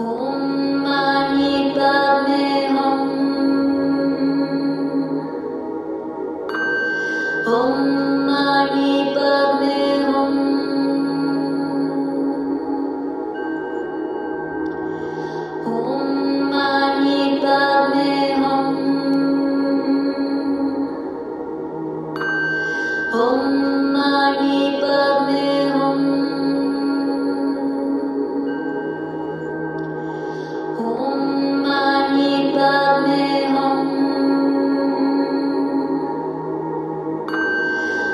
Om Mani Padme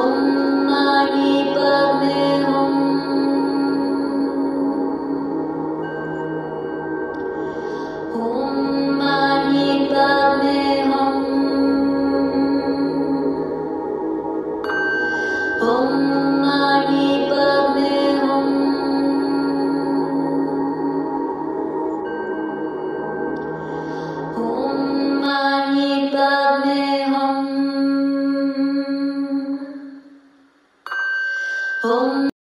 Om Mani Padme Hum. Oh.